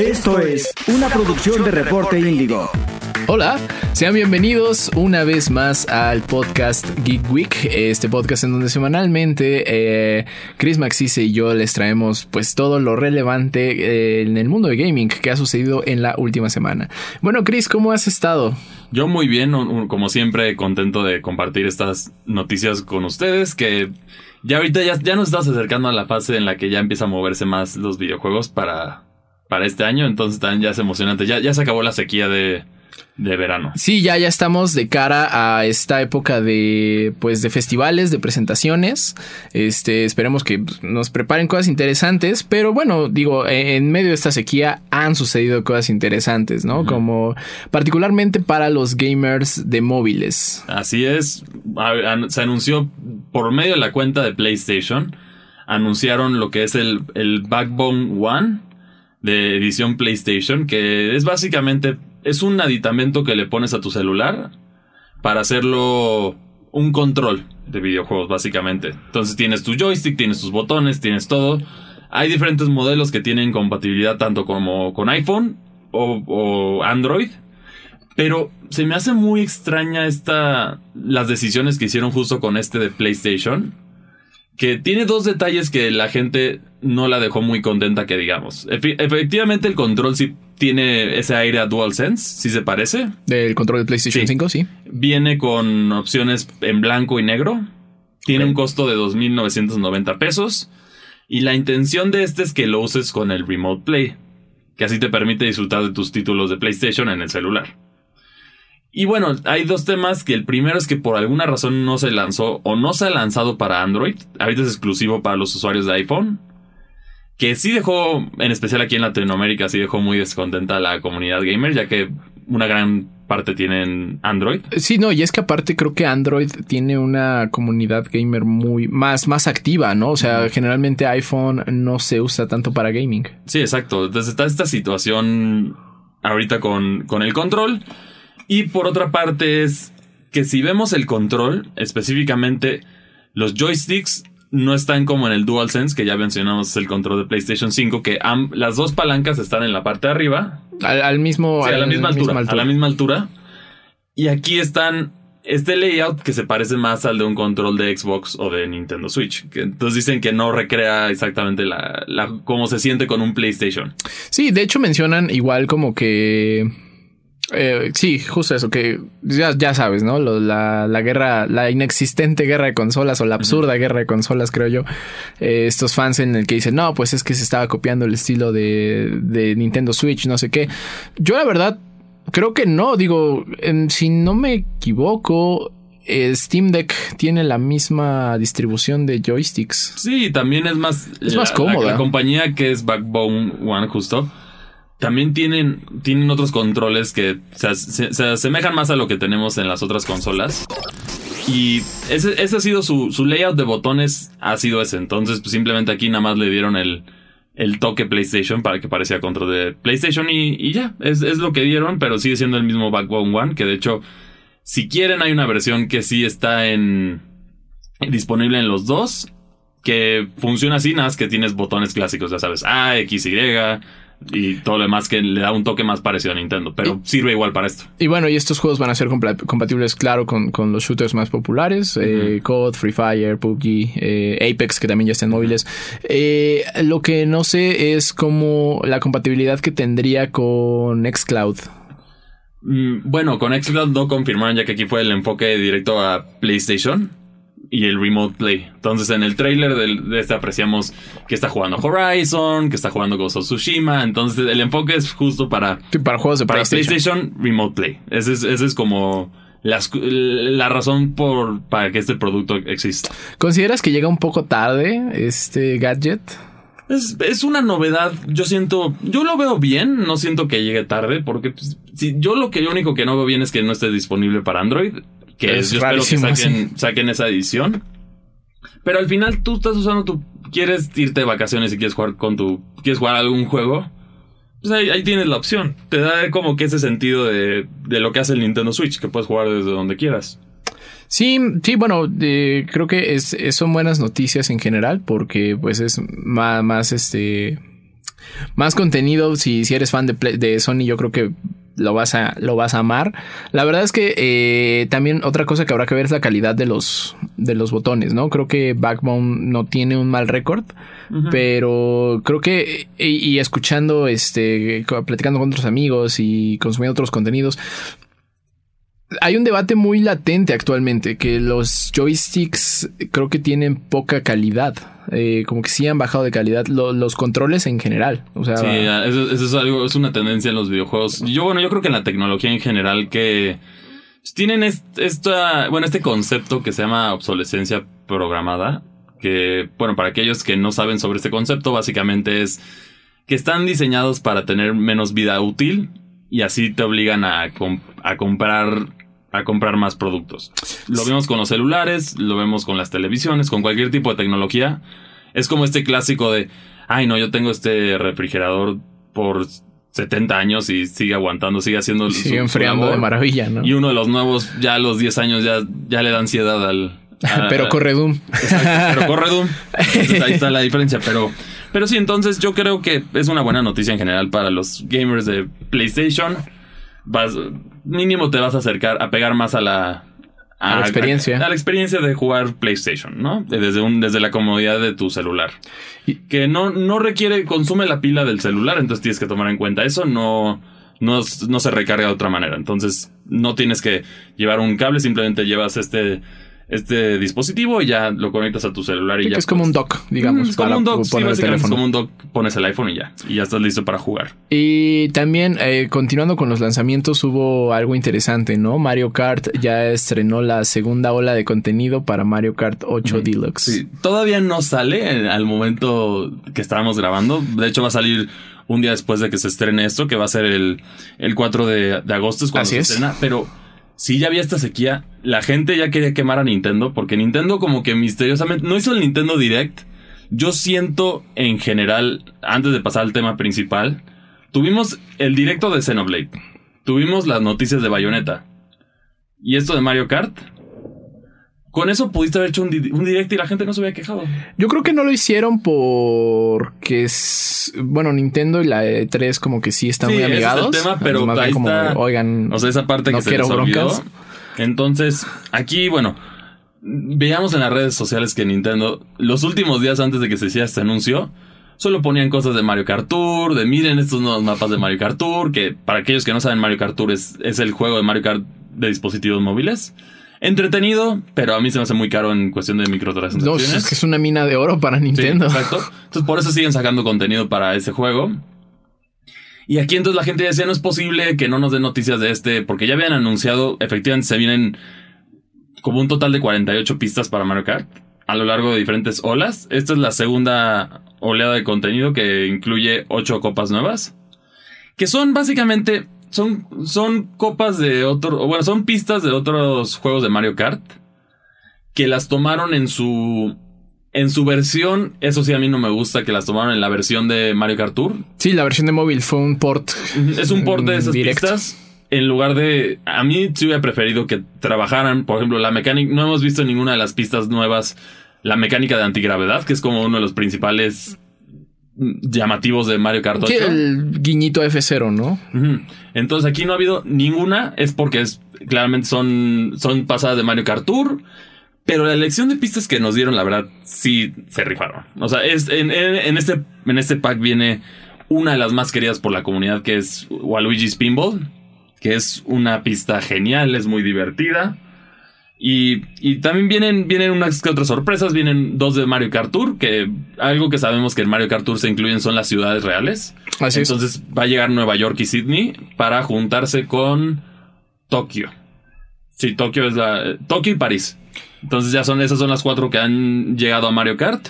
Esto es una producción de Reporte Índigo. Hola, sean bienvenidos una vez más al podcast Geek Week, este podcast en donde semanalmente eh, Chris Maxise y yo les traemos pues todo lo relevante eh, en el mundo de gaming que ha sucedido en la última semana. Bueno, Chris, ¿cómo has estado? Yo muy bien, como siempre, contento de compartir estas noticias con ustedes que ya ahorita ya, ya nos estamos acercando a la fase en la que ya empieza a moverse más los videojuegos para, para este año, entonces también ya es emocionante. Ya, ya se acabó la sequía de, de verano. Sí, ya, ya estamos de cara a esta época de, pues, de festivales, de presentaciones. Este, esperemos que pues, nos preparen cosas interesantes, pero bueno, digo, e, en medio de esta sequía han sucedido cosas interesantes, ¿no? Como particularmente para los gamers de móviles. Así es, se anunció por medio de la cuenta de PlayStation, anunciaron lo que es el, el Backbone One de edición PlayStation, que es básicamente es un aditamento que le pones a tu celular para hacerlo un control de videojuegos, básicamente. Entonces tienes tu joystick, tienes tus botones, tienes todo. Hay diferentes modelos que tienen compatibilidad tanto como con iPhone o, Android. Pero se me hace muy extraña esta. las decisiones que hicieron justo con este de PlayStation. Que tiene dos detalles que la gente no la dejó muy contenta, que digamos. efectivamente, el control sí tiene ese aire a DualSense, si se parece. Del control de PlayStation 5, sí. Viene con opciones en blanco y negro. Tiene un costo de 2.990 pesos. Y la intención de este es que lo uses con el Remote Play, que así te permite disfrutar de tus títulos de PlayStation en el celular. Y bueno, hay dos temas que el primero es que por alguna razón no se lanzó o no se ha lanzado para Android. Ahorita es exclusivo para los usuarios de iPhone que sí dejó, en especial aquí en Latinoamérica, sí dejó muy descontenta a la comunidad gamer, ya que una gran parte tienen Android. Sí, no, y es que aparte creo que Android tiene una comunidad gamer muy más, más activa, ¿no? O sea, generalmente iPhone no se usa tanto para gaming. Sí, exacto. Entonces está esta situación ahorita con, con el control. Y por otra parte es que si vemos el control, específicamente los joysticks no están como en el DualSense, que ya mencionamos el control de PlayStation 5, que las dos palancas están en la parte de arriba. Al, mismo, a, la misma altura, A la misma altura. Y aquí están este layout que se parece más al de un control de Xbox o de Nintendo Switch. Que entonces dicen que no recrea exactamente la, la cómo se siente con un PlayStation. Sí, de hecho mencionan igual como que eh, sí, justo eso, que ya, sabes, ¿no? la, guerra, la inexistente guerra de consolas o la absurda guerra de consolas, creo yo. Eh, estos fans en el que dicen, no, pues es que se estaba copiando el estilo de, de Nintendo Switch, no sé qué. Yo la verdad creo que no, digo, si no me equivoco, Steam Deck tiene la misma distribución de joysticks. Sí, también es más... Es más cómoda. la compañía que es Backbone One justo también tienen, tienen otros controles que se, asemejan más a lo que tenemos en las otras consolas. Y ese, ha sido su, su, layout de botones, ha sido ese. Entonces, pues, simplemente aquí nada más le dieron el, el toque PlayStation para que parecía control de PlayStation y, ya, es, es, lo que dieron, pero sigue siendo el mismo Backbone One, que de hecho, si quieren hay una versión que sí está en disponible en los dos, que funciona así, nada más que tienes botones clásicos, ya sabes, A, X, Y, y todo lo demás que le da un toque más parecido a Nintendo, pero sirve igual para esto. Y bueno, y estos juegos van a ser compatibles, claro, con, los shooters más populares, eh, COD, Free Fire, PUBG, eh, Apex, que también ya están móviles. Eh, lo que no sé es como la compatibilidad que tendría con Xcloud. Mm, bueno, con Xcloud no confirmaron ya que aquí fue el enfoque directo a PlayStation y el Remote Play. Entonces en el trailer de, este apreciamos que está jugando Horizon, que está jugando Ghost of Tsushima. Entonces el enfoque es justo para, para juegos de para PlayStation. Remote Play. Ese es, ese es como la razón por, para que este producto exista. ¿Consideras que llega un poco tarde este gadget? Es, es, una novedad. Yo siento, yo lo veo bien. No siento que llegue tarde porque pues, si, yo lo que yo único que no veo bien es que no esté disponible para Android. Que es yo espero que saquen, saquen esa edición. Pero al final tú estás usando tu. Quieres irte de vacaciones y quieres jugar con tu. Quieres jugar algún juego. Pues ahí, tienes la opción. Te da como que ese sentido de, de, lo que hace el Nintendo Switch, que puedes jugar desde donde quieras. Sí, sí, bueno, creo que es, son buenas noticias en general porque pues es más, más este Más contenido, si, si eres fan de, de Sony, yo creo que lo vas a, lo vas a amar. La verdad es que eh, también otra cosa que habrá que ver es la calidad de los, de los botones, ¿no? Creo que Backbone no tiene un mal récord, pero creo que, y, escuchando, este, platicando con otros amigos y consumiendo otros contenidos, hay un debate muy latente actualmente que los joysticks creo que tienen poca calidad. Eh, como que sí han bajado de calidad los controles en general. Sí, eso, es algo, es una tendencia en los videojuegos. Yo, bueno, yo creo que en la tecnología en general que tienen esta, bueno, este concepto que se llama obsolescencia programada. Que, bueno, para aquellos que no saben sobre este concepto, básicamente es que están diseñados para tener menos vida útil y así te obligan a, a comprar a comprar más productos. Lo vemos con los celulares, lo vemos con las televisiones, con cualquier tipo de tecnología. Es como este clásico de, ay no, yo tengo este refrigerador por 70 años y sigue aguantando, sigue haciendo... Sigue enfriando de maravilla, ¿no? Y uno de los nuevos, ya a los 10 años ya, ya le da ansiedad al... pero corre Doom. pero corre Doom. ahí está la diferencia, pero... Pero sí, entonces yo creo que es una buena noticia en general para los gamers de PlayStation vas, mínimo te vas a acercar, a pegar más a la, a, la experiencia. A, la experiencia de jugar PlayStation, ¿no? Desde, un, desde la comodidad de tu celular. Y, que no, no requiere, consume la pila del celular, entonces tienes que tomar en cuenta eso, no, no, no se recarga de otra manera. Entonces no tienes que llevar un cable, simplemente llevas este este dispositivo y ya lo conectas a tu celular y ya. es como un dock, digamos. Es como un dock, sí, es como un dock, pones el iPhone y ya. Y ya estás listo para jugar. Y también, eh, continuando con los lanzamientos, hubo algo interesante, ¿no? Mario Kart ya estrenó la segunda ola de contenido para Mario Kart 8 Deluxe. Sí, todavía no sale al momento que estábamos grabando. De hecho, va a salir un día después de que se estrene esto, que va a ser el, el 4 de, de agosto, es cuando se estrena. Pero si ya había esta sequía, la gente ya quería quemar a Nintendo, porque Nintendo como que misteriosamente no hizo el Nintendo Direct. Yo siento en general, antes de pasar al tema principal, tuvimos el directo de Xenoblade, tuvimos las noticias de Bayonetta. ¿Y esto de Mario Kart? Con eso pudiste haber hecho un, direct y la gente no se hubiera quejado. Yo creo que no lo hicieron porque es. Bueno, Nintendo y la E3 como que sí están muy amigados. es el tema, pero ahí está. Oigan. O sea, esa parte que se les olvidó. Entonces, aquí, bueno, veíamos en las redes sociales que Nintendo, los últimos días antes de que se hiciera este anuncio, solo ponían cosas de Mario Kart Tour, de miren estos nuevos mapas de Mario Kart Tour, que para aquellos que no saben, Mario Kart Tour es, es el juego de Mario Kart de dispositivos móviles entretenido, pero a mí se me hace muy caro en cuestión de microtransacciones. No, es que es una mina de oro para Nintendo. exacto. Entonces por eso siguen sacando contenido para ese juego. Y aquí entonces la gente decía, no es posible que no nos den noticias de este, porque ya habían anunciado, efectivamente se vienen como un total de 48 pistas para Mario Kart a lo largo de diferentes olas. Esta es la segunda oleada de contenido que incluye 8 copas nuevas, que son básicamente son, son copas de otro, bueno, son pistas de otros juegos de Mario Kart que las tomaron en su en su versión, eso sí a mí no me gusta que las tomaron en la versión de Mario Kart Tour. Sí, la versión de móvil fue un port. Es un port de esas pistas. En lugar de. A mí sí hubiera preferido que trabajaran, por ejemplo, la mecánica. No hemos visto en ninguna de las pistas nuevas la mecánica de antigravedad, que es como uno de los principales llamativos de Mario Kart 8. el guiñito F0, ¿no? Entonces aquí no ha habido ninguna, es porque es claramente son, son pasadas de Mario Kart Tour. Pero la elección de pistas que nos dieron, la verdad, sí se rifaron. O sea, es, en, este, en este pack viene una de las más queridas por la comunidad, que es Waluigi's Pinball, que es una pista genial, es muy divertida. Y, también vienen, vienen unas que otras sorpresas. Vienen dos de Mario Kart Tour, que algo que sabemos que en Mario Kart Tour se incluyen son las ciudades reales. Así Entonces va a llegar Nueva York y Sydney para juntarse con Tokio. Sí, Tokio es la. Tokio y París. Entonces ya son, esas son las cuatro que han llegado a Mario Kart.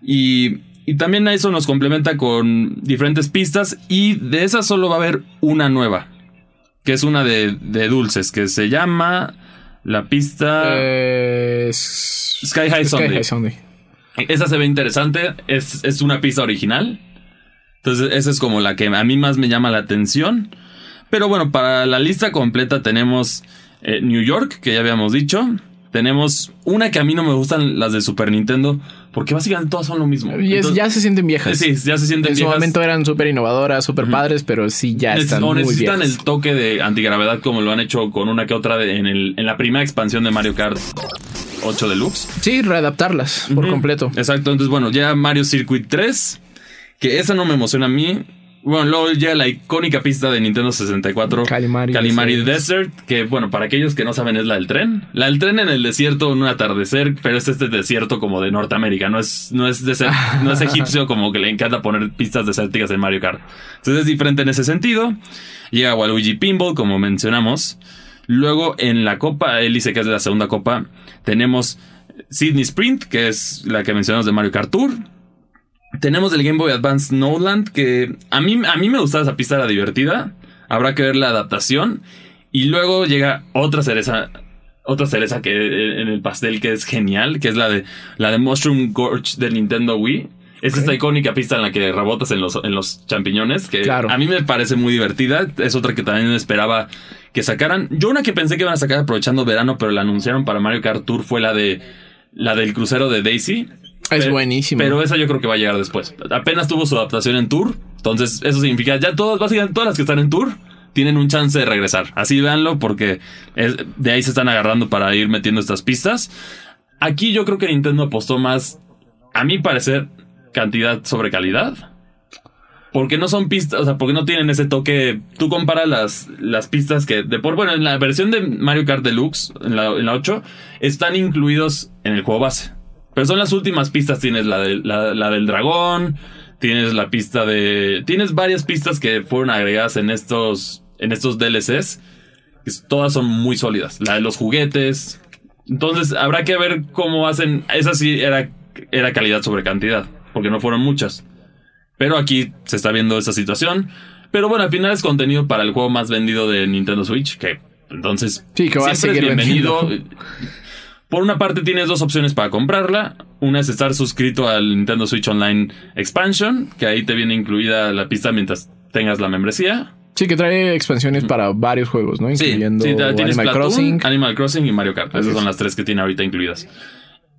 Y, y también eso nos complementa con diferentes pistas. Y de esas solo va a haber una nueva. Que es una de, de dulces, que se llama. La pista. Sky High Sunday. Esa se ve interesante. Es, es, una pista original. Entonces, esa es como la que a mí más me llama la atención. Pero bueno, para la lista completa tenemos eh, New York, que ya habíamos dicho. tenemos una que a mí no me gustan las de Super Nintendo, porque básicamente todas son lo mismo. Y Entonces- ya se sienten viejas. Sí, ya se sienten En su viejas. momento eran súper innovadoras, súper padres, pero sí ya están o necesitan el toque de antigravedad como lo han hecho con una que otra de- en, el, en la primera expansión de Mario Kart 8 Deluxe. Sí, readaptarlas por completo. Exacto, entonces bueno, ya Mario Circuit 3, que esa no me emociona a mí. Bueno, luego llega la icónica pista de Nintendo 64, Calimari Calimari Desert, que bueno, para aquellos que no saben es la del tren. La del tren en el desierto, en un atardecer, pero es este desierto como de Norteamérica, no es, no es, deser- no es egipcio como que le encanta poner pistas desérticas en Mario Kart. Entonces es diferente en ese sentido. Llega Waluigi Pinball, como mencionamos. Luego en la copa, él dice que es de la segunda copa, tenemos Sydney Sprint, que es la que mencionamos de Mario Kart Tour. Tenemos el Game Boy Advance Snowland, que a mí, a mí me gustaba esa pista, era divertida. Habrá que ver la adaptación. Y luego llega otra cereza, otra cereza que en el pastel que es genial, que es la de la de Mushroom Gorge del Nintendo Wii. Es esta icónica pista en la que rebotas en los, en los champiñones, que Claro. a mí me parece muy divertida. Es otra que también esperaba que sacaran. Yo una que pensé que iban a sacar aprovechando verano, pero la anunciaron para Mario Kart Tour fue la de la del crucero de Daisy. Es Pero- buenísima. Pero esa yo creo que va a llegar después. Apenas tuvo su adaptación en Tour. Entonces, eso significa ya todas, básicamente todas las que están en Tour tienen un chance de regresar. Así véanlo porque es- de ahí se están agarrando para ir metiendo estas pistas. Aquí yo creo que Nintendo apostó más, a mi parecer, cantidad sobre calidad. Porque no son pistas, o sea, porque no tienen ese toque. Tú comparas las, las pistas que, de por, bueno, en la versión de Mario Kart Deluxe, en la, en la 8, están incluidos en el juego base. Pero son las últimas pistas. Tienes la, de, la, la del dragón, tienes la pista de. Tienes varias pistas que fueron agregadas en estos, en estos DLCs. que Todas son muy sólidas. La de los juguetes. Entonces habrá que ver cómo hacen. Esa sí era, era calidad sobre cantidad. Porque no fueron muchas. Pero aquí se está viendo esa situación. Pero bueno, al final es contenido para el juego más vendido de Nintendo Switch. Que entonces. Sí, que va a siempre es seguir bienvenido. vendiendo. Por una parte tienes dos opciones para comprarla. Una es estar suscrito al Nintendo Switch Online Expansion, que ahí te viene incluida la pista mientras tengas la membresía. Sí, que trae expansiones para varios juegos, ¿no? Incluyendo sí, Animal Crossing. Animal Crossing y Mario Kart. Así Esas son es. las tres que tiene ahorita incluidas.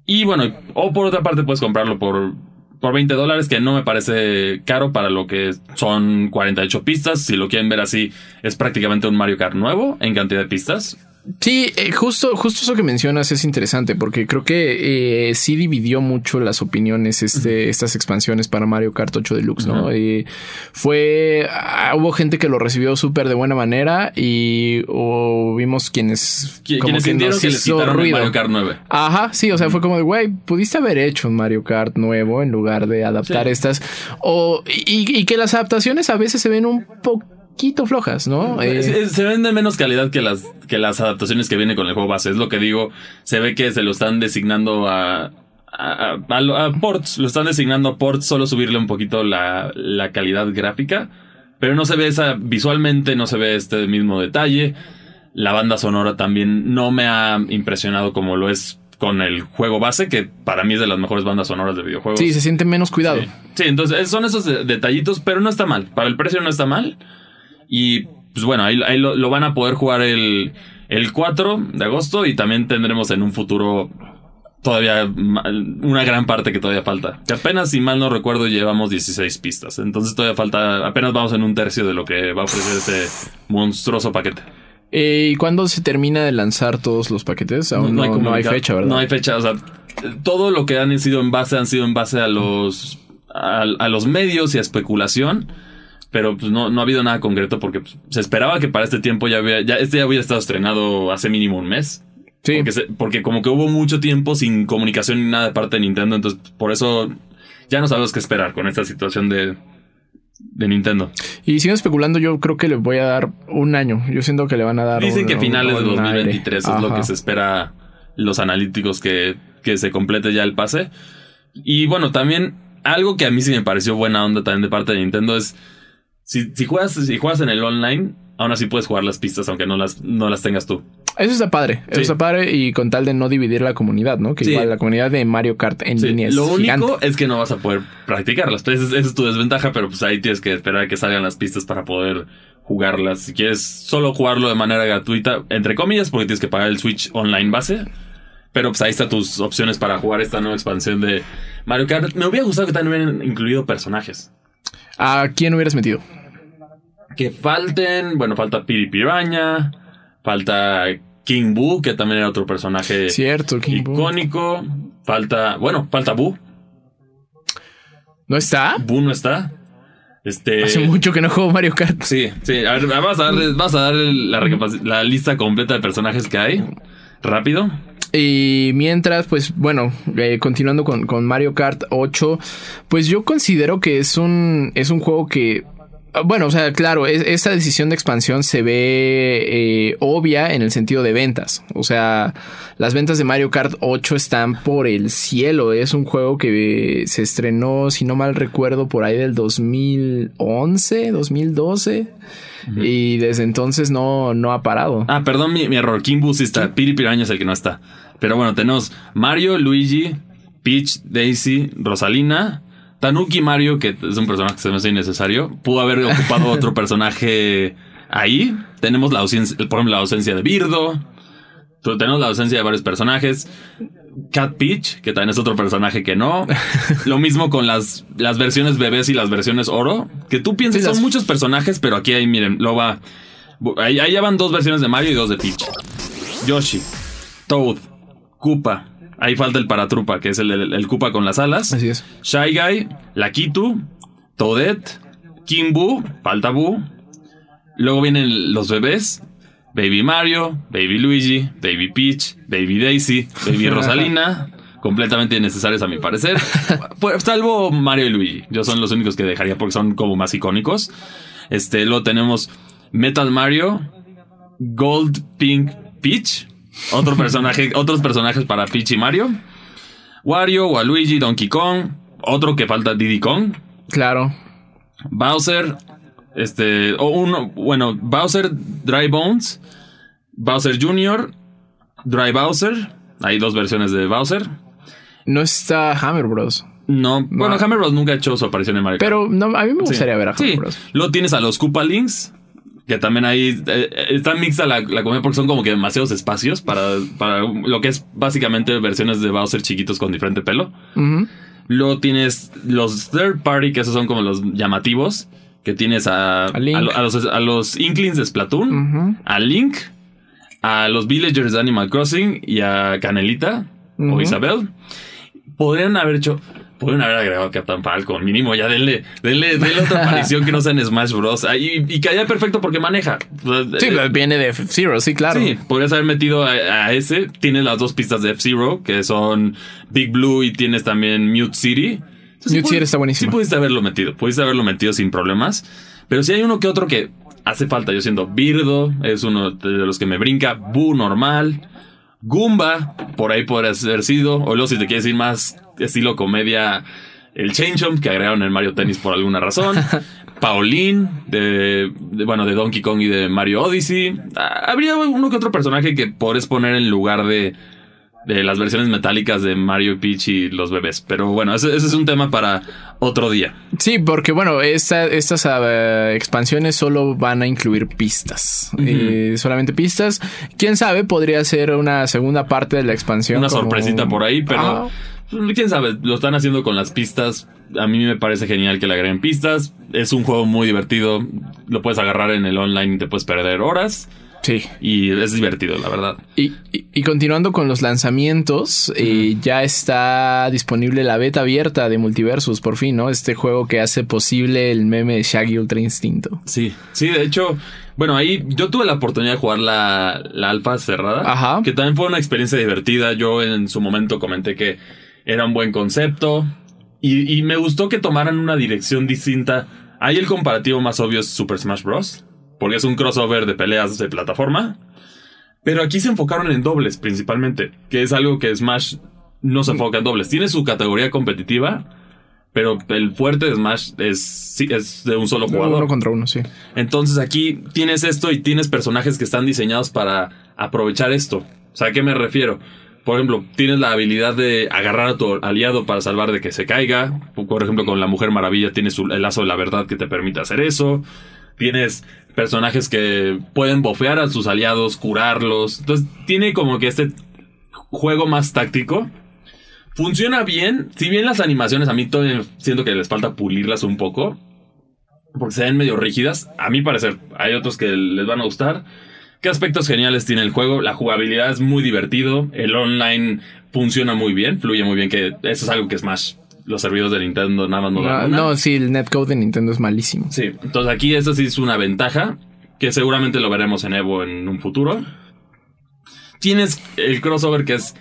Y bueno, o por otra parte puedes comprarlo por, por 20 dólares, que no me parece caro para lo que son 48 pistas. Si lo quieren ver así, es prácticamente un Mario Kart nuevo en cantidad de pistas. Sí, eh, justo, justo eso que mencionas es interesante porque creo que eh, sí dividió mucho las opiniones este, estas expansiones para Mario Kart 8 Deluxe, ¿no? Eh, fue, ah, hubo gente que lo recibió súper de buena manera y o vimos quienes, Qui- como Quienes que nos que les hizo ruido. Mario Kart 9. Ajá, sí, o sea, fue como de, güey, pudiste haber hecho un Mario Kart nuevo en lugar de adaptar Sí. estas. O, y, y que las adaptaciones a veces se ven un poquito flojas, ¿no? Eh, Es- es- se ven de menos calidad que las, que las adaptaciones que vienen con el juego base. Es lo que digo. Se ve que se lo están designando a, a, a- ports. Lo están designando a ports. Solo subirle un poquito la, la calidad gráfica. Pero no se ve esa. Visualmente no se ve este mismo detalle. La banda sonora también no me ha impresionado como lo es con el juego base, que para mí es de las mejores bandas sonoras de videojuegos. sí, se siente menos cuidado. Sí, Sí, entonces son esos de- detallitos, pero no está mal. Para el precio no está mal. Y pues bueno, ahí, ahí lo, lo van a poder jugar el, el 4 de agosto y también tendremos en un futuro todavía una gran parte que todavía falta. Que apenas, si mal no recuerdo, llevamos 16 pistas. Entonces todavía falta, apenas vamos en un tercio de lo que va a ofrecer ese monstruoso paquete. Eh, ¿Y cuándo se termina de lanzar todos los paquetes? Aún no, no hay, comunicado. fecha, ¿verdad? No hay fecha. O sea, todo lo que han sido en base han sido en base a los a, a los medios y a especulación. Pero pues no, no ha habido nada concreto porque pues, se esperaba que para este tiempo ya había, ya este ya hubiera estado estrenado hace mínimo un mes. Sí. Porque, se- porque como que hubo mucho tiempo sin comunicación ni nada de parte de Nintendo. Entonces, por eso ya no sabemos qué esperar con esta situación de, de Nintendo. Y sigo especulando, yo creo que le voy a dar un año. Yo siento que le van a dar Dicen un- que finales de un aire. 2023 es lo que se espera los analíticos que, que se complete ya el pase. Y bueno, también algo que a mí sí me pareció buena onda también de parte de Nintendo es si, si juegas si juegas en el online, aún así puedes jugar las pistas aunque no las, no las tengas tú. Eso está padre. Eso Sí. está padre y con tal de no dividir la comunidad, ¿no? Que Sí. igual la comunidad de Mario Kart en Sí, línea es lo único gigante. es que no vas a poder practicarlas. Esa es, esa es tu desventaja, pero pues ahí tienes que esperar a que salgan las pistas para poder jugarlas. Si quieres solo jugarlo de manera gratuita, entre comillas, porque tienes que pagar el Switch online base. Pero pues ahí están tus opciones para jugar esta nueva expansión de Mario Kart. Me hubiera gustado que también hubieran incluido personajes. ¿A quién hubieras metido? Que falten, bueno, falta Piri Piraña, falta King Boo, que también era otro personaje Cierto, King Boo. icónico. Falta, bueno, falta Boo. ¿No está? Boo no está. Este, Hace mucho que no juego Mario Kart. Sí, sí. A ver, vas a darle, vas a darle la, recapaci- la lista completa de personajes que hay. Rápido. Y mientras, pues bueno, eh, continuando con, con Mario Kart 8, pues yo considero que es un, es un juego que... ah, Bueno, o sea, claro, es- esta decisión de expansión se ve eh, obvia en el sentido de ventas. O sea, las ventas de Mario Kart 8 están por el cielo. Es un juego que eh, se estrenó, si no mal recuerdo, por ahí del 2011, 2012. Y desde entonces no, no ha parado. Ah, perdón mi, mi error. Boo sí está. Piri Piraña es el que no está. Pero bueno, tenemos Mario, Luigi, Peach, Daisy, Rosalina, Tanuki Mario, que es un personaje que se me hace innecesario. Pudo haber ocupado otro personaje ahí. Tenemos la ausencia, por ejemplo, la ausencia de Birdo. Tenemos la ausencia de varios personajes. Cat Peach, que también es otro personaje que no. Lo mismo con las, las versiones bebés y las versiones oro. Que tú piensas, Sí, las- son muchos personajes, pero aquí hay, miren, lo va. Ahí, ahí ya van dos versiones de Mario y dos de Peach. Yoshi, Toad, Koopa. Ahí falta el Paratrupa, que es el, el, el Koopa con las alas. Así es. Shy Guy, Lakitu, Toadette, King Boo, falta Boo. Luego vienen los bebés. Baby Mario, Baby Luigi, Baby Peach, Baby Daisy, Baby Rosalina. completamente innecesarios a mi parecer. Pues, salvo Mario y Luigi. Yo son los únicos que dejaría porque son como más icónicos. Este, luego tenemos Metal Mario, Gold Pink Peach. Otro personaje, otros personajes para Peach y Mario. Wario, Waluigi, Donkey Kong. Otro que falta Diddy Kong. Claro. Bowser. Este. O uno. Bueno, Bowser Dry Bones. Bowser Jr. Dry Bowser. Hay dos versiones de Bowser. No está Hammer Bros. No. Bueno, Hammer Bros nunca ha hecho su aparición en Mario Kart. Pero no, a mí me gustaría Sí. ver a Hammer Sí. Bros. Luego tienes a los Koopa Links. Que también ahí eh, está mixta la, la comida porque son como que demasiados espacios para, para lo que es básicamente versiones de Bowser chiquitos con diferente pelo. Luego tienes los third party, que esos son como los llamativos. Que tienes a, A los, a los Inklings de Splatoon, a Link, a los Villagers de Animal Crossing y a Canelita o. Isabel. Podrían haber hecho. Podrían haber agregado a Captain Falcon. Mínimo, ya denle, denle, denle otra aparición que no sea en Smash Bros. Ah, Y, y caía perfecto porque maneja. Sí, Eh, viene de F-Zero, sí, claro. Sí, podrías haber metido a, a ese. Tienes las dos pistas de F-Zero, que son Big Blue y tienes también Mute City. Entonces, Mute City está buenísimo. Sí pudiste haberlo metido, pudiste haberlo metido sin problemas. Pero si hay uno que otro que hace falta, yo siendo Birdo, es uno de los que me brinca, Boo normal, Goomba, por ahí podría haber sido, o luego si te quieres ir más estilo comedia, el Chain Jump que agregaron en Mario Tennis por alguna razón. Pauline, de, de- bueno, de Donkey Kong y de Mario Odyssey. Ah, Habría uno que otro personaje que podés poner en lugar de, de las versiones metálicas de Mario Peach y los bebés. Pero bueno, ese, ese es un tema para otro día. Sí, porque bueno, esta- estas ah, expansiones solo van a incluir pistas. Eh, solamente pistas. Quién sabe, podría ser una segunda parte de la expansión. Una como- sorpresita por ahí, pero Ah, quién sabe, lo están haciendo con las pistas. A mí me parece genial que le agreguen pistas. Es un juego muy divertido. Lo puedes agarrar en el online y te puedes perder horas. sí. Y es divertido, la verdad. Y, y- y continuando con los lanzamientos, eh, ya está disponible la beta abierta de Multiversus, por fin, ¿no? Este juego que hace posible el meme de Shaggy Ultra Instinto. Sí, sí, de hecho, bueno, ahí yo tuve la oportunidad de jugar la, la alfa cerrada. Ajá. Que también fue una experiencia divertida. Yo en su momento comenté que era un buen concepto. Y, y me gustó que tomaran una dirección distinta. Ahí el comparativo más obvio es Super Smash Bros. Porque es un crossover de peleas de plataforma. Pero aquí se enfocaron en dobles principalmente. Que es algo que Smash no se enfoca en dobles. Tiene su categoría competitiva. Pero el fuerte de Smash es, sí, es de un solo jugador. Uno contra uno, sí. Entonces aquí tienes esto y tienes personajes que están diseñados para aprovechar esto. O sea, ¿a qué me refiero? Por ejemplo, tienes la habilidad de agarrar a tu aliado para salvar de que se caiga. Por ejemplo, con la Mujer Maravilla tienes el lazo de la verdad que te permite hacer eso. Tienes personajes que pueden bofear a sus aliados, curarlos. Entonces tiene como que este juego más táctico. Funciona bien, si bien las animaciones a mí todavía siento que les falta pulirlas un poco, porque se ven medio rígidas, a mi parecer, hay otros que les van a gustar. ¿Qué aspectos geniales tiene el juego? La jugabilidad es muy divertido, el online funciona muy bien, fluye muy bien, que eso es algo que Smash, los servidores de Nintendo nada más no. No, una. no, sí, el netcode de Nintendo es malísimo. Sí, entonces aquí eso sí es una ventaja, que seguramente lo veremos en Evo en un futuro. Tienes el crossover que es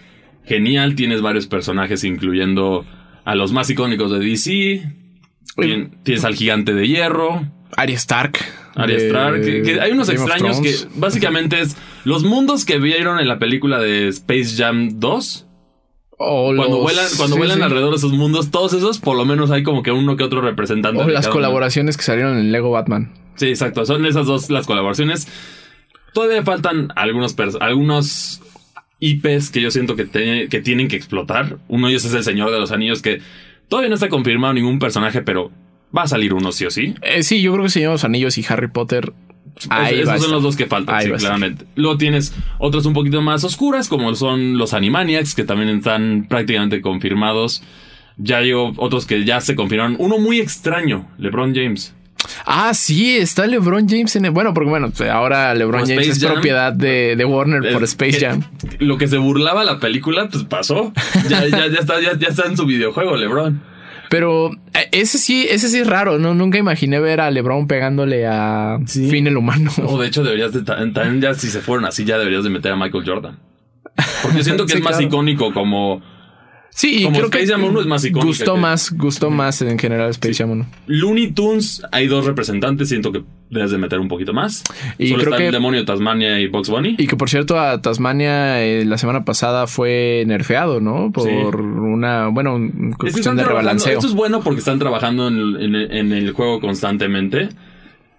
genial, tienes varios personajes incluyendo a los más icónicos de DC, tien- tienes al gigante de hierro, Arya Stark. Arya Stark, que, que hay unos Game extraños que básicamente es los mundos que vieron en la película de Space Jam 2. O Cuando los- vuelan, cuando sí, vuelan sí. alrededor de esos mundos, todos esos, por lo menos hay como que uno que otro representante. O las uno. colaboraciones que salieron en Lego Batman. Sí, exacto. Son esas dos las colaboraciones. Todavía faltan algunos, algunos IPs que yo siento que, te- que tienen que explotar. Uno de ellos es el Señor de los Anillos, que todavía no está confirmado ningún personaje, pero va a salir uno sí o sí. Eh, sí, yo creo que Señor de los Anillos y Harry Potter. Ahí esos son estar. los dos que faltan, Ahí sí, claramente. Luego tienes otros un poquito más oscuras, como son los Animaniacs, que también están prácticamente confirmados. Ya o- otros que ya se confirmaron. Uno muy extraño, LeBron James. Ah, sí, está LeBron James en el. Bueno, porque bueno, ahora LeBron James es propiedad de, de Warner por Space Jam. Lo que se burlaba la película, pues pasó. Ya, ya, ya está, ya, ya está en su videojuego, LeBron. Pero eh, ese sí, ese sí es raro, ¿no? Nunca imaginé ver a LeBron pegándole a Sí. Finn el humano. O de hecho deberías de ta- también ya si se fueron así ya deberías de meter a Michael Jordan. Porque siento que Sí, es más claro. icónico como Sí, y Como creo Space que Jam 1 es más icónica gustó que- más, gustó más en general Space Jam 1. Looney Tunes. Hay dos representantes, siento que debes de meter un poquito más. Y Solo creo está que- el demonio de Tasmania y Box Bunny. Y que por cierto a Tasmania eh, la semana pasada fue nerfeado, ¿no? Por Sí. una, bueno, un- Es cuestión de rebalanceo. Esto es bueno porque están trabajando en, en- en el juego constantemente.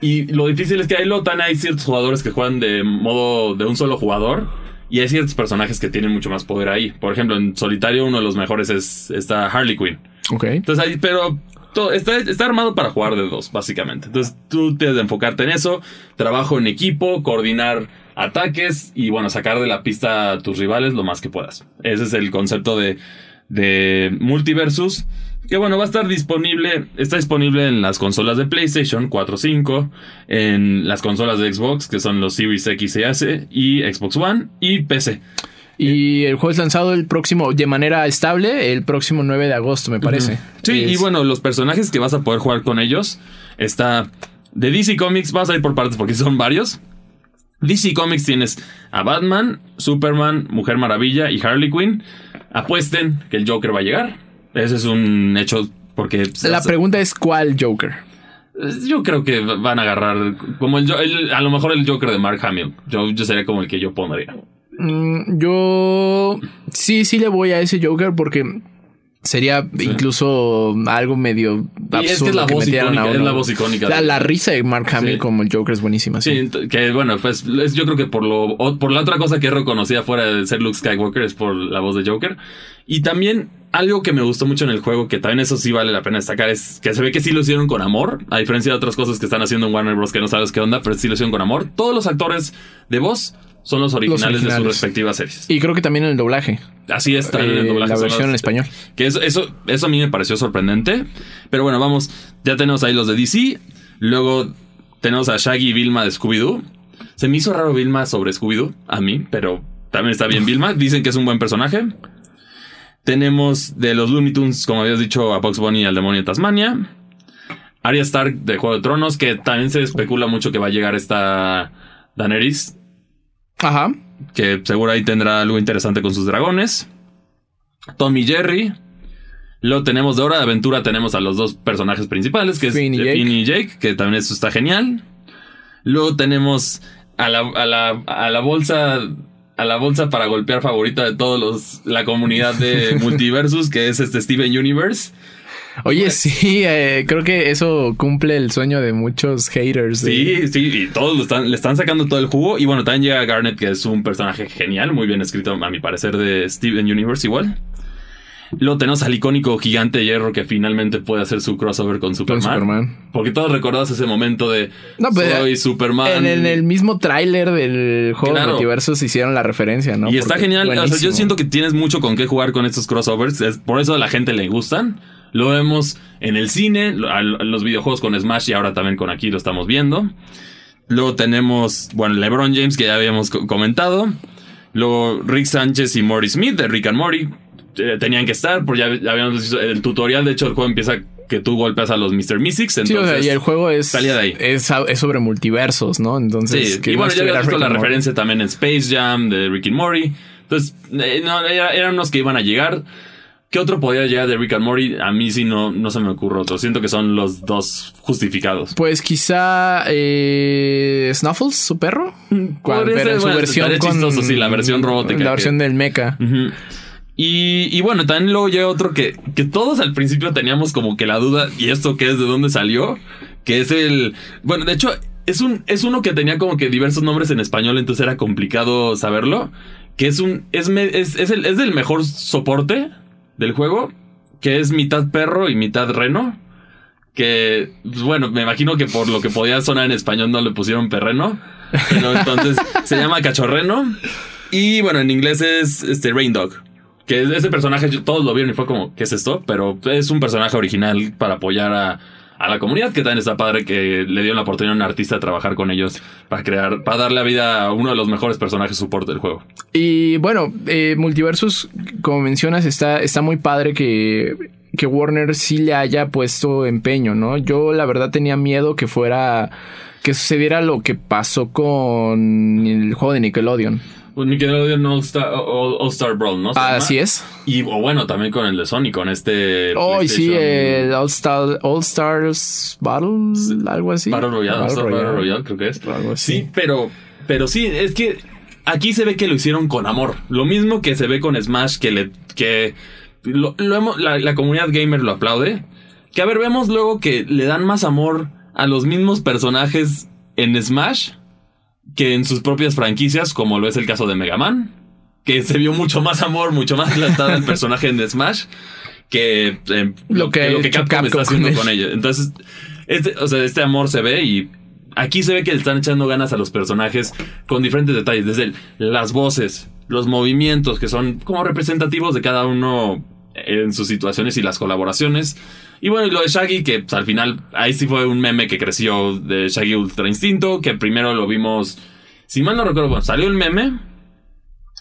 Y lo difícil es que ahí lo tan hay ciertos jugadores que juegan de modo de un solo jugador. Y hay ciertos personajes que tienen mucho más poder ahí. Por ejemplo, en solitario uno de los mejores es esta Harley Quinn. Ok. Entonces ahí, pero todo, está, está armado para jugar de dos, básicamente. Entonces tú tienes de enfocarte en eso, trabajo en equipo, coordinar ataques y bueno, sacar de la pista a tus rivales lo más que puedas. Ese es el concepto de, de Multiversus. Que bueno, va a estar disponible, está disponible en las consolas de PlayStation 4, 5, en las consolas de Xbox, que son los Series X y S, y Xbox One, y PC. Y el juego es lanzado el próximo, de manera estable, el próximo 9 de agosto, me parece. Sí, Es- y bueno, los personajes que vas a poder jugar con ellos está de DC Comics, vamos a ir por partes porque son varios. DC Comics tienes a Batman, Superman, Mujer Maravilla y Harley Quinn. Apuesten que el Joker va a llegar. Ese es un hecho porque La pregunta es ¿cuál Joker? yo creo que van a agarrar como el, el- a lo mejor el Joker de Mark Hamill. Yo, yo sería como el que yo pondría. Mm, yo sí, sí le voy a ese Joker porque sería incluso algo medio Y es que es absurdo la que voz a icónica, es la voz icónica La, risa de Mark Hamill Sí. como el Joker es buenísima. Sí, que bueno, pues es- yo creo que por lo por la otra cosa que es reconocida fuera de ser Luke Skywalker es por la voz de Joker. Y también algo que me gustó mucho en el juego, que también eso sí vale la pena destacar, es que se ve que sí lo hicieron con amor, a diferencia de otras cosas que están haciendo en Warner Bros. que no sabes qué onda, pero sí lo hicieron con amor. Todos los actores de voz son los originales, de sus respectivas series. Y creo que también el doblaje. Así es, también el Eh, doblaje la versión las- en español. Que eso, eso, eso a mí me pareció sorprendente. Pero bueno, vamos. Ya tenemos ahí los de DC. Luego tenemos a Shaggy y Vilma de Scooby-Doo. Se me hizo raro Vilma sobre Scooby-Doo, a mí, pero también está bien Vilma. Dicen que es un buen personaje. Tenemos de los Looney Tunes, como habías dicho, a Bugs Bunny y al demonio de Tasmania. Arya Stark de Juego de Tronos, que también se especula mucho que va a llegar esta Daenerys, Ajá. que seguro ahí tendrá algo interesante con sus dragones. Tommy Jerry. Luego tenemos de Hora de Aventura, tenemos a los dos personajes principales, que Finn y es. Finn y Jake, que también eso está genial. Luego tenemos a la, a la, a la bolsa. A la bolsa para golpear favorita de todos los. la comunidad de multiversus, que es este Steven Universe. Oye, sí, eh, creo que eso cumple el sueño de muchos haters. de- Sí, sí, y todos lo están, le están sacando todo el jugo. Y bueno, también llega Garnet, que es un personaje genial, muy bien escrito, a mi parecer, de Steven Universe igual. Luego tenemos al icónico gigante de hierro que finalmente puede hacer su crossover con Superman. Superman. Porque todos recordamos ese momento de No, pero soy Superman. En, en el mismo tráiler del juego Claro. de multiversos hicieron la referencia, ¿no? y está genial. O sea, yo siento que tienes mucho con qué jugar con estos crossovers. Es, por eso a la gente le gustan. Lo vemos en el cine, a los videojuegos con Smash y ahora también con aquí lo estamos viendo. Luego tenemos, bueno, LeBron James que ya habíamos co- comentado. Luego Rick Sánchez y Morty Smith de Rick and Morty. Eh, tenían que estar, porque ya, ya habíamos visto el tutorial. De hecho, el juego empieza que tú golpeas a los Mr. Mystics. Sí, Entonces, o sea, y el juego es, salía de ahí. es, es sobre multiversos, ¿no? Entonces, Sí, y bueno, no ya estuviera visto la referencia también en Space Jam de Rick and Morty. Entonces, eh, no, era- eran unos que iban a llegar. ¿Qué otro podía llegar de Rick and Morty? A mí sí no, no se me ocurre otro. Siento que son los dos justificados. Pues quizá eh, Snuffles, su perro. Cuando- Podría pero en su bueno, versión con chistoso, sí, la versión robótica La versión que- del mecha. Ujú. Y, y bueno, también luego llega otro que, que todos al principio teníamos como que la duda, ¿y esto qué es? ¿De dónde salió? Que es el... Bueno, de hecho, es, un, es uno que tenía como que diversos nombres en español, entonces era complicado saberlo. Que es un... Es, es, es el, es del mejor soporte del juego, que es mitad perro y mitad reno. Que, pues, bueno, me imagino que por lo que podía sonar en español no le pusieron perreno. Pero entonces se llama cachorreno. Y bueno, en inglés es este Rain Dog. Que ese personaje todos lo vieron y fue como, ¿qué es esto? Pero es un personaje original para apoyar a, a la comunidad, que también está padre que le dieron la oportunidad a un artista de trabajar con ellos para crear, para darle la vida a uno de los mejores personajes soporte del juego. Y bueno, eh, Multiversus, como mencionas, está, está muy padre que, que Warner sí le haya puesto empeño, ¿no? Yo la verdad tenía miedo que fuera. que sucediera lo que pasó con el juego de Nickelodeon. Pues Nickelodeon All Star, All- All Star Brawl, ¿no? Ah, llama. así es. Y o bueno, también con el de Sony, con este. Oh, y sí, el All, Star, All Stars Battle, algo así. Battle Royale, Battle Star Battle Royale. Royale, creo que es. Algo así. Sí, pero, pero sí, es que aquí se ve que lo hicieron con amor. Lo mismo que se ve con Smash, que le, que lo, lo hemos- la, la comunidad gamer lo aplaude. Que a ver, vemos luego que le dan más amor a los mismos personajes en Smash que en sus propias franquicias, como lo es el caso de Mega Man. Que se vio mucho más amor, mucho más plantado el personaje en Smash que eh, Lo que lo ha que Capcom, Capcom está haciendo con ellos. Entonces, este, o sea, este amor se ve y aquí se ve que le están echando ganas a los personajes con diferentes detalles, desde las voces, los movimientos que son como representativos de cada uno en sus situaciones y las colaboraciones. Y bueno, y lo de Shaggy, que pues, al final ahí sí fue un meme que creció de Shaggy Ultra Instinto, que primero lo vimos, si mal no recuerdo, bueno, salió el meme.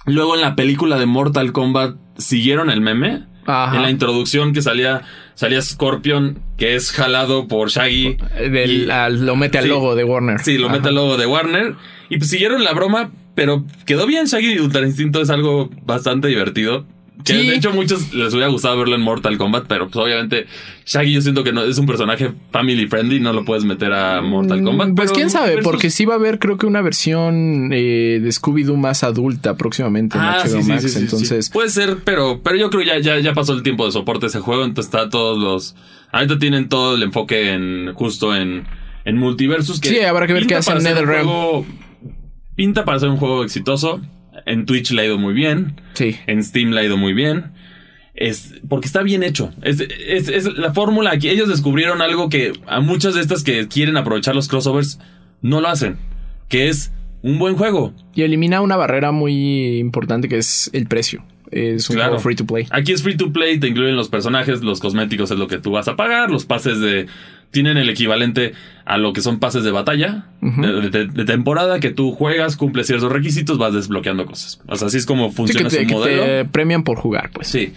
Luego en la película de Mortal Kombat siguieron el meme. Ajá. En la introducción que salía, salía Scorpion, que es jalado por Shaggy. Del- Y- al- lo mete al Sí. logo de Warner. Sí, lo Ajá. mete al logo de Warner. Y pues siguieron la broma, pero quedó bien. Shaggy Ultra Instinto es algo bastante divertido. Que Sí. de hecho muchos les hubiera gustado verlo en Mortal Kombat, pero pues obviamente Shaggy yo siento que no es un personaje family friendly, no lo puedes meter a Mortal Kombat. Mm, Pues pero quién sabe, versus- porque sí va a haber creo que una versión eh, de Scooby-Doo más adulta próximamente en Ah, HBO sí, sí, Max. sí, entonces, Puede ser, pero, pero yo creo ya, ya, ya pasó el tiempo de soporte de ese juego, entonces está todos los... Ahorita tienen todo el enfoque en justo en, en multiversus. Que Sí, habrá que ver qué hace NetherRealm. Pinta para ser un juego exitoso. En Twitch le ha ido muy bien. sí. En Steam le ha ido muy bien. Es porque está bien hecho. Es, es- es la fórmula aquí. Ellos descubrieron algo que a muchas de estas que quieren aprovechar los crossovers no lo hacen. Que es un buen juego. Y elimina una barrera muy importante que es el precio. Es un Claro. juego free to play. Aquí es free to play, te incluyen los personajes, los cosméticos es lo que tú vas a pagar, los pases de... Tienen el equivalente a lo que son pases de batalla, de, de- de temporada, que tú juegas, cumples ciertos requisitos, vas desbloqueando cosas. O sea, así es como Sí, que, funciona te, su que modelo. te premian por jugar, pues. Sí.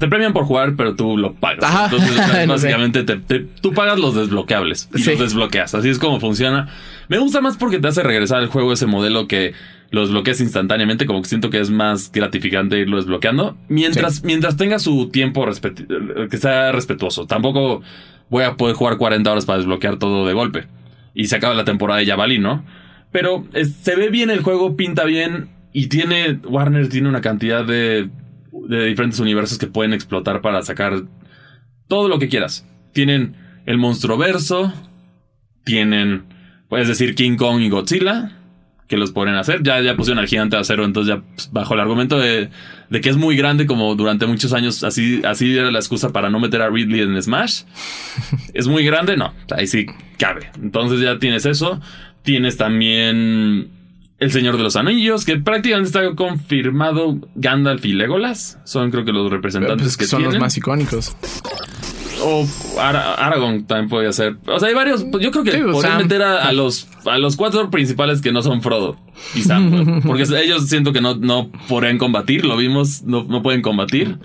Te premian por jugar, pero tú lo pagas. Ajá. Entonces, básicamente, te- te- tú pagas los desbloqueables y Sí. los desbloqueas. Así es como funciona. Me gusta más porque te hace regresar al juego ese modelo que los bloqueas instantáneamente. Como que siento que es más gratificante irlo desbloqueando. Mientras, mientras tenga su tiempo que sea respetuoso. Tampoco voy a poder jugar 40 horas para desbloquear todo de golpe. Y se acaba la temporada y ya valí, ¿no? Pero se ve bien el juego, pinta bien. Y tiene. Warner tiene una cantidad de de diferentes universos que pueden explotar para sacar todo lo que quieras. Tienen el monstruo verso, tienen, puedes decir King Kong y Godzilla, que los ponen a hacer. Ya, ya pusieron al gigante de acero, entonces ya pues, bajo el argumento de, de que es muy grande, como durante muchos años así, así era la excusa para no meter a Ridley en Smash. es muy grande, no, ahí sí cabe. Entonces ya tienes eso. Tienes también El Señor de los Anillos, que prácticamente está confirmado Gandalf y Legolas. Son creo que los representantes Pues que que son los más icónicos. O Ara- Aragorn también podría ser. O sea, hay varios. pues Yo creo que Sí, o podrían meter a, a los a los cuatro principales que no son Frodo y. Porque ellos siento que no, no podrían combatir. Lo vimos, no, no pueden combatir.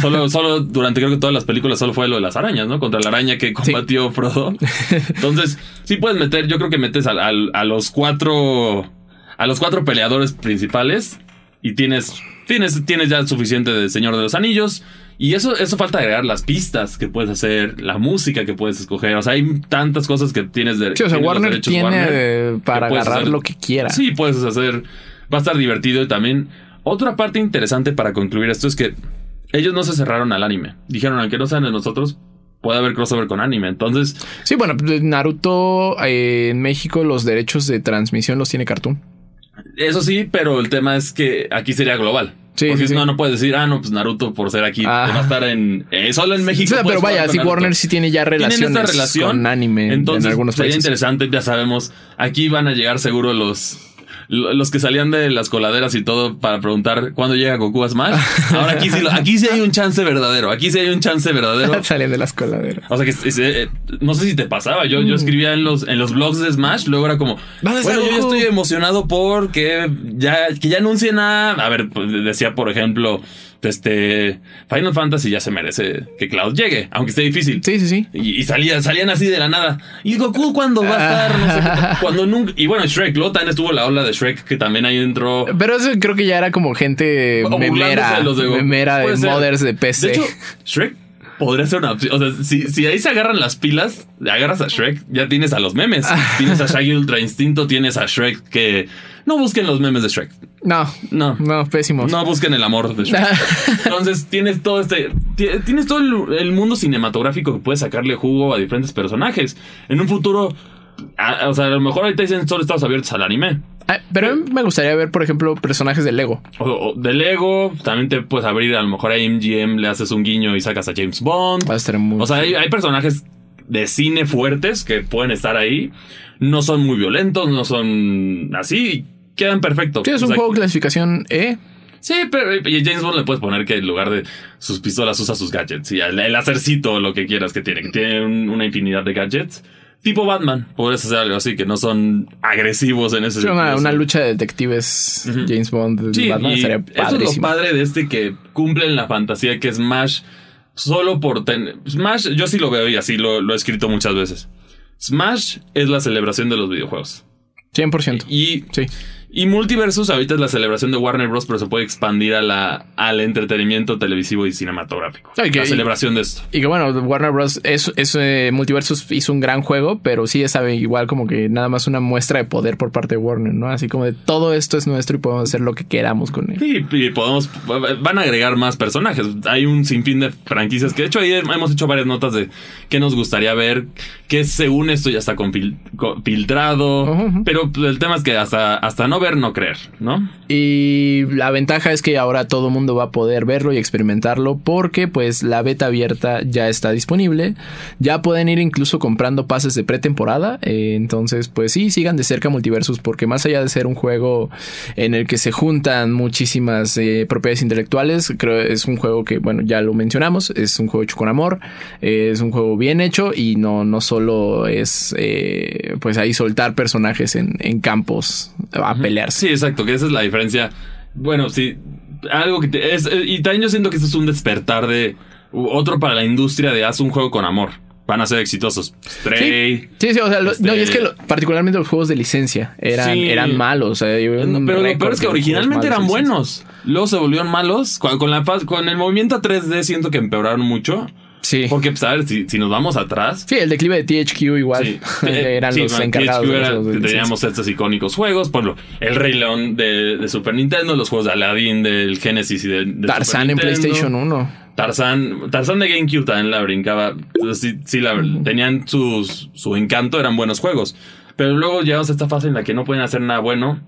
Solo, solo durante creo que todas las películas solo fue lo de las arañas, ¿no? Contra la araña que combatió Frodo. Entonces, sí puedes meter, yo creo que metes al- al- a, los cuatro. A los cuatro peleadores principales. Y tienes. Tienes, tienes ya suficiente de Señor de los Anillos. Y eso, eso falta agregar las pistas que puedes hacer, la música que puedes escoger. O sea, hay tantas cosas que tienes de. Sí, o sea, Warner derechos tiene Warner, para agarrar hacer- lo que quiera. Sí, puedes hacer. Va a estar divertido y también. Otra parte interesante para concluir esto es que ellos no se cerraron al anime. Dijeron, aunque no sean de nosotros, puede haber crossover con anime. Entonces, Sí, bueno, Naruto eh, en México los derechos de transmisión los tiene Cartoon. eso sí, pero el tema es que aquí sería global. Sí, Porque sí, si sí. no, no puedes decir, ah, no, pues Naruto por ser aquí Ah. va a estar en. eh, solo en México. O sea, puedes pero vaya, si. Warner sí tiene ya relaciones esta relación con anime Entonces, en algunos sería países. interesante, ya sabemos. Aquí van a llegar seguro los. Los que salían de las coladeras y todo para preguntar cuándo llega Goku a Smash. Ahora aquí sí, aquí sí hay un chance verdadero. Aquí sí hay un chance verdadero. Salen de las coladeras. O sea que eh, no sé si te pasaba. Yo, yo escribía en los, en los blogs de Smash. Luego era como, ¿Dónde está bueno, yo ya estoy emocionado porque ya, que ya anuncien a. A ver, pues, decía, por ejemplo, este Final Fantasy ya se merece que Cloud llegue, aunque esté difícil. Sí, sí, sí. Y, y salía, salían así de la nada. ¿Y Goku cuándo va a estar? No sé. Cuando nunca. Y bueno, Shrek, luego también estuvo la ola de Shrek, que también ahí entró. Pero eso creo que ya era como gente o memera, de los de memera de modders de PC. De hecho, Shrek podría ser una opción. O sea, si, si ahí se agarran las pilas, agarras a Shrek, ya tienes a los memes. tienes a Shaggy Ultra Instinto, tienes a Shrek que. No busquen los memes de Shrek. no, No. no, pésimos. No busquen el amor de Shrek. Entonces tienes todo este. ti- Tienes todo el, el mundo cinematográfico que puedes sacarle jugo a diferentes personajes. En un futuro. a- o sea, a lo mejor ahorita dicen solo estamos abiertos al anime. Ah, pero me gustaría ver, por ejemplo, personajes de Lego. O, o de Lego, también te puedes abrir, a lo mejor a MGM le haces un guiño y sacas a James Bond. Va a estar muy. O sea, hay, hay personajes de cine fuertes que pueden estar ahí. No son muy violentos, no son así. Quedan perfectos. Sí, es O un sea, juego clasificación E. Sí, pero y a James Bond le puedes poner que en lugar de sus pistolas usa sus gadgets. Y el, el acercito, lo que quieras que tiene, que tiene un- una infinidad de gadgets. Tipo Batman, podrías hacer algo así, que no son agresivos en ese una, sentido. una lucha de detectives. James Bond Sí, Batman y eso es lo padre de este que cumplen la fantasía que Smash solo por tener... Smash, yo sí lo veo y así lo, lo he escrito muchas veces. Smash es la celebración de los videojuegos. 100%. Y, Sí. Y Multiversus ahorita es la celebración de Warner Bros., pero se puede expandir a la, al entretenimiento televisivo y cinematográfico. La celebración de esto. Y que bueno, Warner Bros. es, es eh, Multiversus hizo un gran juego, pero sí sabe igual como que nada más una muestra de poder por parte de Warner, ¿no? Así como de todo esto es nuestro y podemos hacer lo que queramos con él. Sí, y podemos, van a agregar más personajes. Hay un sinfín de franquicias que de hecho ahí hemos hecho varias notas de qué nos gustaría ver, que según esto ya está confil- co- filtrado, pero pues, el tema es que hasta, hasta no ver, no creer, ¿no? Y la ventaja es que ahora todo el mundo va a poder verlo y experimentarlo porque pues la beta abierta ya está disponible. Ya pueden ir incluso comprando pases de pretemporada. Eh, entonces pues sí, sigan de cerca Multiversus porque más allá de ser un juego en el que se juntan muchísimas eh, propiedades intelectuales, creo es un juego que bueno ya lo mencionamos, es un juego hecho con amor, eh, es un juego bien hecho y no, no solo es pues ahí soltar personajes en, en campos Sí, exacto, que esa es la diferencia. Bueno, sí, algo que te- es, eh, y también yo siento que esto es un despertar de otro para la industria de haz un juego con amor. Van a ser exitosos. Stray. Sí, sí, o sea, lo- Este- no, y es que lo- particularmente los juegos de licencia eran, Sí. eran malos. No, un pero lo peor es que originalmente eran buenos. Luego se volvieron malos. Con, con la, faz- con el movimiento a 3D siento que empeoraron mucho. Sí. Porque, pues, a ver, si, si nos vamos atrás. Sí, el declive de THQ igual. Sí, eran Sí, los man, encargados. THQ los teníamos estos icónicos juegos, por ejemplo, el Rey León de, de Super Nintendo, los juegos de Aladdin del Genesis y de, de Tarzán Super en. PlayStation 1. Tarzán, Tarzán de GameCube también la brincaba. Entonces, Sí, sí la, tenían sus, su encanto, eran buenos juegos. Pero luego llegamos a esta fase en la que no pueden hacer nada bueno.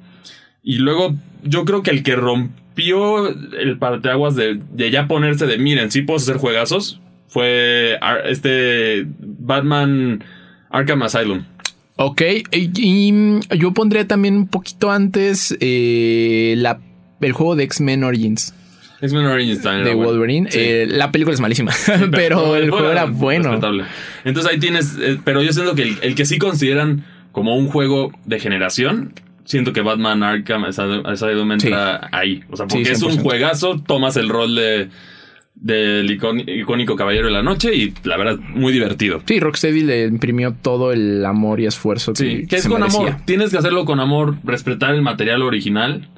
Y luego yo creo que el que rompió el parteaguas de, de ya ponerse de miren, sí puedo hacer juegazos, fue este Batman Arkham Asylum. Ok, y, y yo pondría también un poquito antes eh, la, el juego de X-Men Origins X-Men Origins también de era bueno. Wolverine. Sí. Eh, la película es malísima, pero el juego era bueno. respetable. Entonces ahí tienes, eh, pero yo siento que el, el que sí consideran como un juego de generación, siento que Batman Arkham Asylum entra ahí. O sea, porque es un 100%. juegazo, tomas el rol de del icón- icónico Caballero de la Noche y la verdad, muy divertido. Sí, Rocksteady le imprimió todo el amor y esfuerzo que, Sí, que es se con merecía. amor. Tienes que hacerlo con amor, respetar el material original.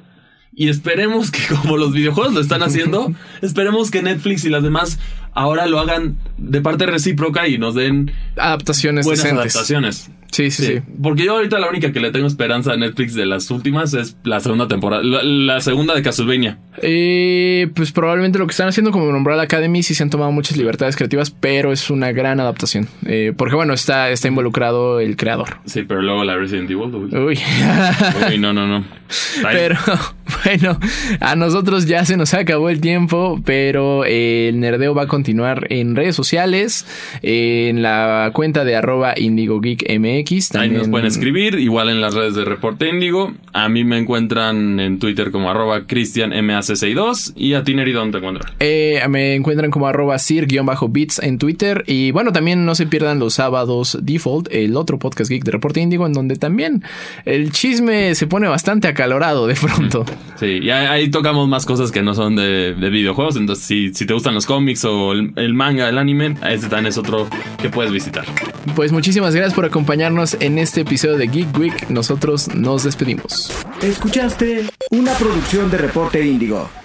Y esperemos que como los videojuegos lo están haciendo, esperemos que Netflix y las demás ahora lo hagan de parte recíproca y nos den Adaptaciones buenas decentes. adaptaciones. Sí, sí, Sí, sí. Porque yo ahorita la única que le tengo esperanza a Netflix de las últimas es la segunda temporada, la, la segunda de Castlevania. Eh, pues probablemente lo que están haciendo como Umbrella Academy sí se han tomado muchas libertades creativas, pero es una gran adaptación. Eh, porque bueno, está, está involucrado el creador. Sí, pero luego la Resident Evil. Uy, Uy. Uy, no, no, no. Ahí- Pero bueno, a nosotros ya se nos acabó el tiempo, pero eh, el nerdeo va a continuar en redes sociales, en la cuenta de arroba IndigoGeekMX. Ahí También, nos pueden escribir, igual en las redes de Reporte Índigo. A mí me encuentran en Twitter como arroba CristianMAC62 y a ti Neri, ¿dónde te encuentran? Eh, me encuentran como arroba sir-bits en Twitter. Y bueno, también no se pierdan los sábados default, el otro podcast geek de Reporte Índigo, en donde también el chisme se pone bastante acalorado de pronto. Sí, y ahí, ahí tocamos más cosas que no son de, de videojuegos. Entonces, si, si te gustan los cómics o el, el manga, el anime, este también es otro que puedes visitar. Pues muchísimas gracias por acompañarnos en este episodio de Geek Week. Nosotros nos despedimos. Escuchaste una producción de Reporte Índigo. Oh.